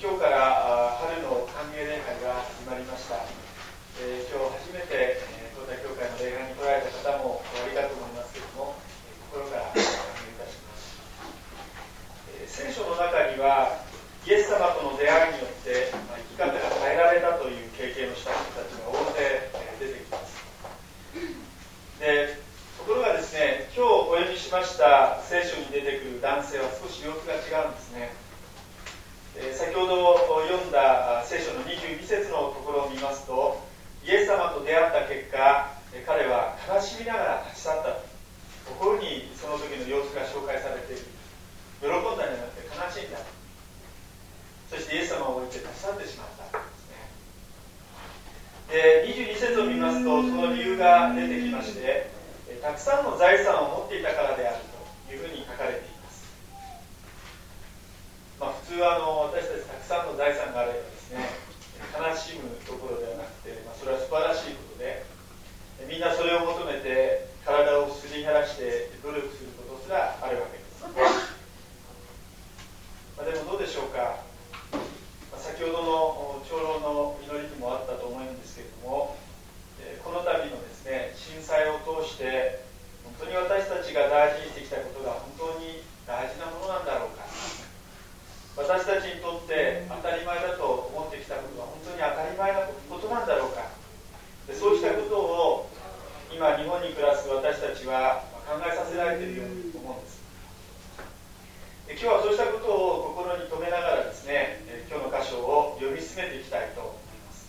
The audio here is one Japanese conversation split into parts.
今日から春の歓迎礼拝が始まりました、え今日初めて東大教会の礼拝に来られた方もおありがとうございますけれども心から歓迎いたします、え聖書の中にはイエス様との出会いによって、ま生き方が変えられたという経験をした人たちが大勢出てきます。でところがですね今日お読みしました聖書に出てくる男性は少し様子が違うんですね。え先ほど読んだ聖書の22節のところを見ますとイエス様と出会った結果彼は悲しみながら立ち去ったと。ころにその時の様子が紹介されている。喜んだんじゃなくて悲しんだそしてイエス様を置いて立ち去ってしまったですね。で22節を見ますとその理由が出てきましてたくさんの財産を持っていたからであるというふうに書かれていますまあ、普通はあの私たちたくさんの財産があればですね悲しむところではなくて、まあ、それは素晴らしいことでみんなそれを求めて体をすり減らして努力することすらあるわけです、まあ、でもどうでしょうか、まあ、先ほどの長老の祈りにもあったと思うんですけれどもこの度のですね震災を通して本当に私たちが大事にしてきたことが本当に大事なものなんだろうか私たちにとって当たり前だと思ってきたことは本当に当たり前なことなんだろうかでそうしたことを今日本に暮らす私たちは考えさせられているように思うんですで今日はそうしたことを心に留めながらですね今日の箇所を読み進めていきたいと思います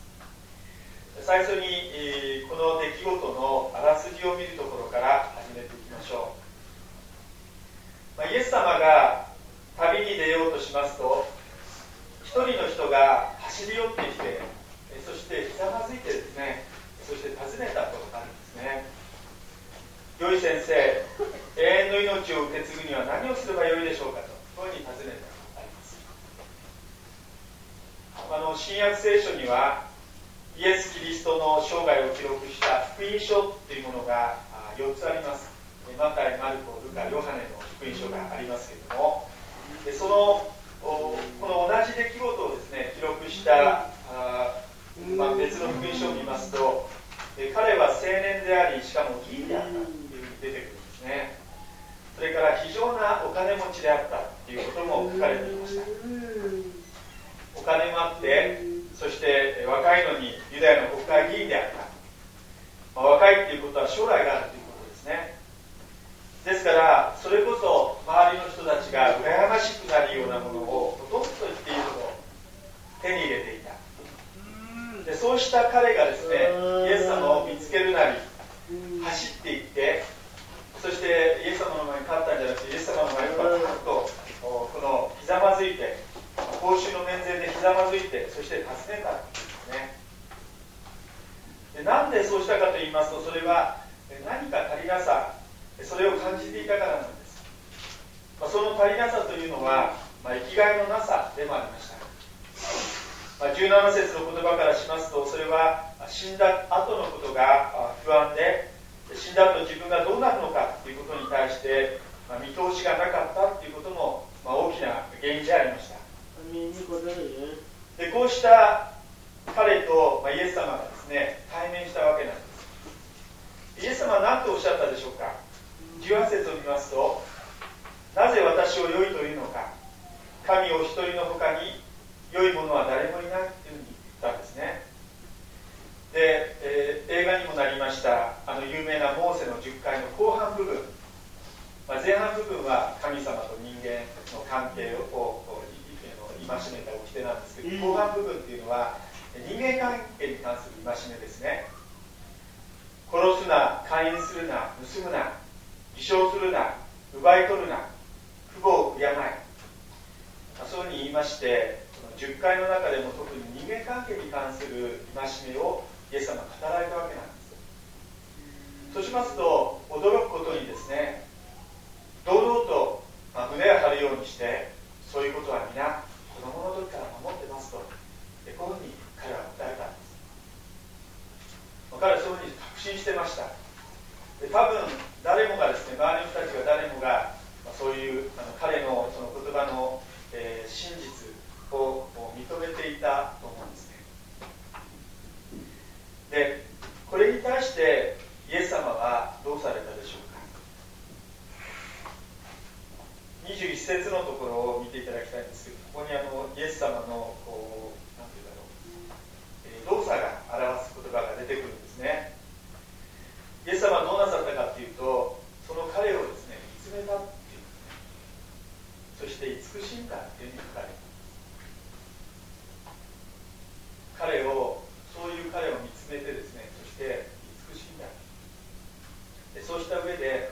最初にこの出来事のあらすじを見るところから始めていきましょう、まあ、イエス様が旅に出ようとしますと一人の人が走り寄ってきてそしてひざまずいてですねそして尋ねたとあるんですね良い先生永遠の命を受け継ぐには何をすればよいでしょうかとこういうふうに尋ねたとあります。あの新約聖書にはイエス・キリストの生涯を記録した福音書というものが4つあります。マタイ、マルコ、ルカ、ヨハネの福音書がありますけれどもでそのこの同じ出来事をですね記録したあ、まあ、別の福音書を見ますと彼は青年でありしかも議員であったというふうに出てくるんですね。それから非常なお金持ちであったということも書かれていました。お金もあってそして若いのにユダヤの国会議員であった、まあ、若いっていうことは将来があるということですね。ですからそれこそ周りの人たちが羨ましくなるようなものをほとんど言っているほど手に入れていた。でそうした彼がですねイエス様を見つけるなり走っていってそしてイエス様の前に立ったんじゃなくてイエス様の前にパッとこのひざまずいて公衆の面前でひざまずいてそして尋ねたんですね。でなんでそうしたかと言いますとそれは何か足りなさそれを感じていたからなんです、まあ、その足りなさというのは、まあ、生きがいのなさでもありました、まあ、17節の言葉からしますとそれは死んだ後のことが不安で死んだ後自分がどうなるのかということに対して、ま見通しがなかったということも、ま大きな原因でありました。でこうした彼と、まイエス様がですね対面したわけなんです。イエス様は何とおっしゃったでしょうか？18節を見ますとなぜ私を良いというのか？神お一人の他に良いものは誰もいないというふうに言ったんですね。で、えー、映画にもなりましたあの有名なモーセの10回の後半部分、まあ、前半部分は神様と人間の関係を戒めた掟なんですけど後半部分っていうのは人間関係に関する戒めですね。殺すな勧誘するな盗むな偽証するな奪い取るな父母を敬え。そういうふうに言いましてその10回の中でも特に人間関係に関する戒めをイエス様が語られたわけなんです。そうしますと驚くことにですね堂々と、胸を張るようにしてそういうことは皆節のところを見ていただきたいんですけどここにあのイエス様のこうなんていうだろう、えー、動作が表す言葉が出てくるんですね。イエス様はどうなさったかっていうとその彼をですね見つめたっていうねそして慈しんだっていうふうに書かれています。彼をそういう彼を見つめてですねそして慈しんだ。でそうした上で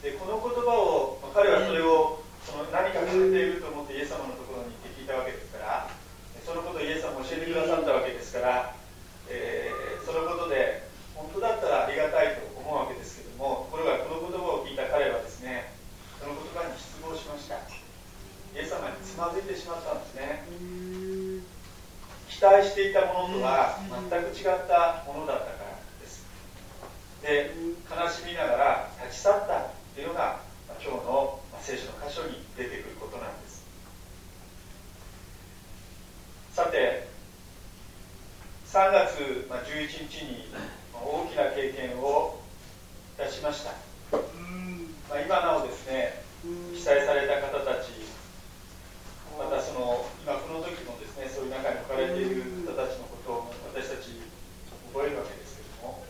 でこの言葉を、まあ、彼はそれをその何か欠けていると思ってイエス様のところに行って聞いたわけですからそのことをイエス様教えてくださったわけですから、えー、そのことで本当だったらありがたいと思うわけですけどもところがこの言葉を聞いた彼はですねその言葉に失望しました。イエス様につまずいてしまったんですね。期待していたものとは全く違ったものだったからです。で悲しみながら立ち去った。っていうのが今日の聖書の箇所に出てくることなんです。さて3月11日に大きな経験をいたしました、まあ、今なおですね被災された方たちまたその今この時もですねそういう中に置かれている方たちのことを私たち覚えるわけですけれども、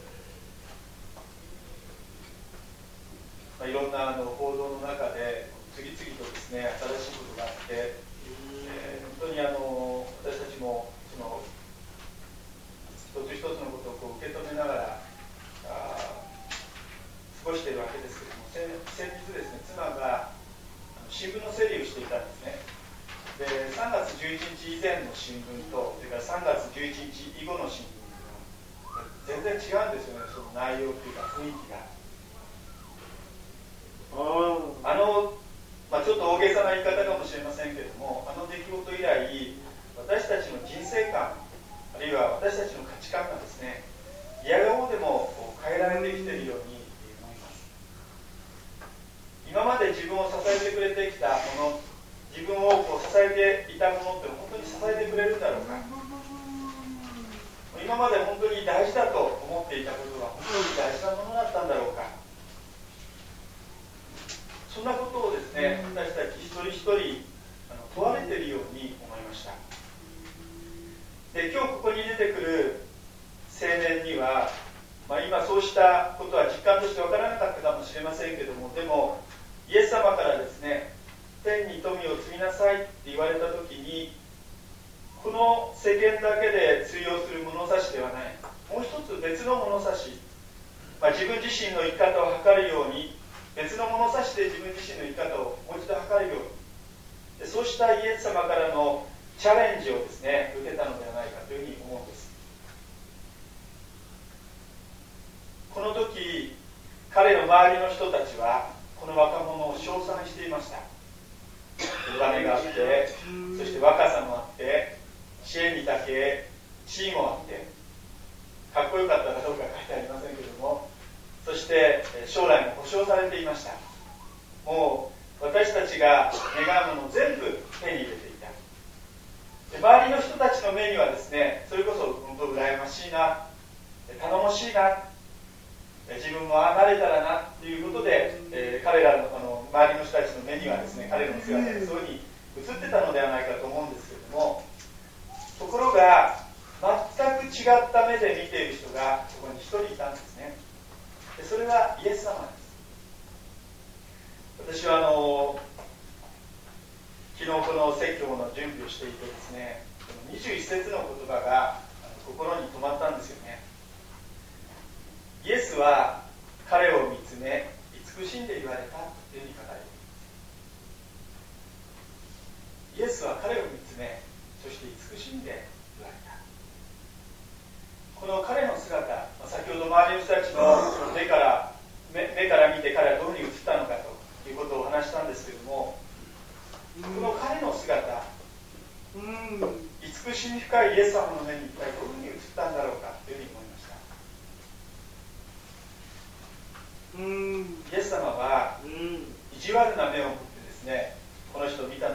まあ、いろんなあの報道の中で次々とですね新しいことがあって、えー、本当にあの私たちもその一つ一つのことをこう受け止めながらあ過ごしているわけですけれども先日ですね妻が新聞の整理をしていたんですねで3月11日以前の新聞とそれから3月11日以後の新聞は全然違うんですよね。その内容というか雰囲気が。あの、まあ、ちょっと大げさな言い方かもしれませんけれどもあの出来事以来私たちの人生観あるいは私たちの価値観がですね嫌顔でも変えられてきているように思います。今まで自分を支えてくれてきたものえていたものって本当に支えてくれるんだろうか今まで本当に大事だと思っていたことが本当に大事なものだったんだろうか。そんなことをですね私たち一人一人あの問われているように思いました。で今日ここに出てくる青年には、まあ、今そうしたことは実感として分からなかったかもしれませんけどもでもイエス様からですね天に富を積みなさいって言われた時にこの世間だけで通用する物差しではない。もう一つ別の物差し、まあ、自分自身の生き方を測るように別の物差しで自分自身の生き方をもう一度測るように。そうしたイエス様からのチャレンジをですね受けたのではないかというふうに思うんです。この時彼の周りの人たちはこの若者を称賛していました。お金があってそして若さもあって知恵にだけ地位もあってかっこよかったかどうか書いてありませんけどもそして将来も保証されていました。もう私たちが願うもの全部手に入れていた。周りの人たちの目にはですねそれこそ本当羨ましいな頼もしいな自分もああなれたらなということで、えー、彼らのあの周りの人たちの目にはですね彼の姿がそういうふうに映ってたのではないかと思うんですけれどもところが全く違った目で見ている人がそこに一人いたんですね。でそれはイエス様です。私はあの昨日この説教の準備をしていてですね21節の言葉が心に留まったんですよねイエスは彼を見つめ慈しんで言われたというふうに書かれています。イエスは彼を見つめそして慈しんで言われた。この彼の姿先ほど周りの人たちの目から目目から見て彼はどういうふうに映ったのかということをお話したんですけれどもこの彼の姿慈しみ深いイエス様の目に一体どういうふうに映ったんだろうイエス様は意地悪な目を持ってですねこの人を見た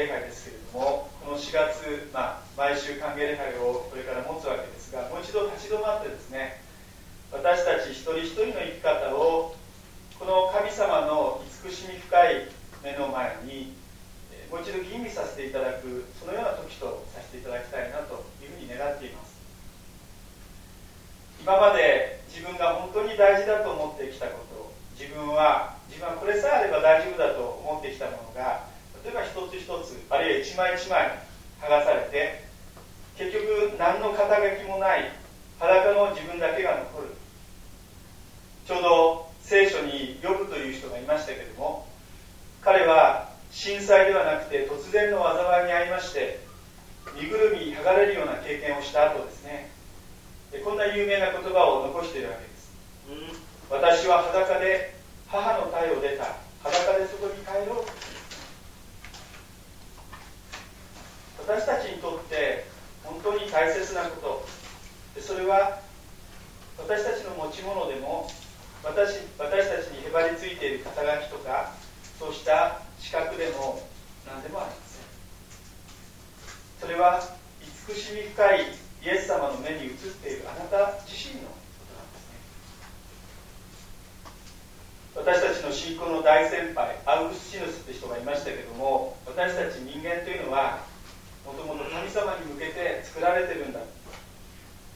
礼拝ですけれどもこの4月、まあ、毎週歓迎礼拝をこれから持つわけですがもう一度立ち止まってですね私たち一人一人の生き方をこの神様の慈しみ深い目の前にもう一度吟味させていただくそのような時とさせていただきたいなというふうに願っています。今まで自分が本当に大事だと思ってきたこと自分は自分はこれさえあれば大丈夫だと思ってきたものがつ一つあるいは一枚一枚剥がされて結局何の肩書きもない裸の自分だけが残る。ちょうど聖書に呼ぶという人がいましたけれども彼は震災ではなくて突然の災いに遭いまして身ぐるみ剥がれるような経験をした後ですね。こんな有名な言葉を残しているわけです、うん、私は裸で母の体を出た。裸でそこに帰ろう私たちにとって本当に大切なこと。それは私たちの持ち物でも私私たちにへばりついている肩書きとかそうした資格でも何でもありません。それは慈しみ深いイエス様の目に映っているあなた自身のことなんですね。私たちの信仰の大先輩アウグスチヌスって人がいましたけども私たち人間というのはもともと神様に向けて作られてるんだ。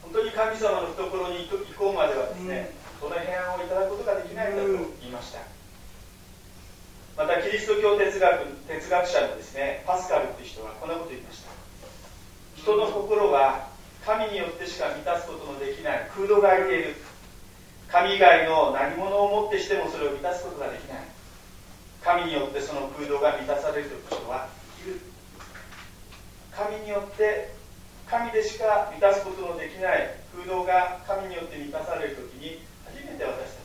本当に神様の懐に行こうまではですね、うん。その平安をいただくことができないんだと言いました。またキリスト教哲学哲学者のですねパスカルっていう人はこんなこと言いました。人の心は神によってしか満たすことのできない空洞が空いている。神以外の何者をもってしてもそれを満たすことができない。神によってその空洞が満たされるという人は生きる神によって神でしか満たすことのできない空洞が神によって満たされる時に初めて私たち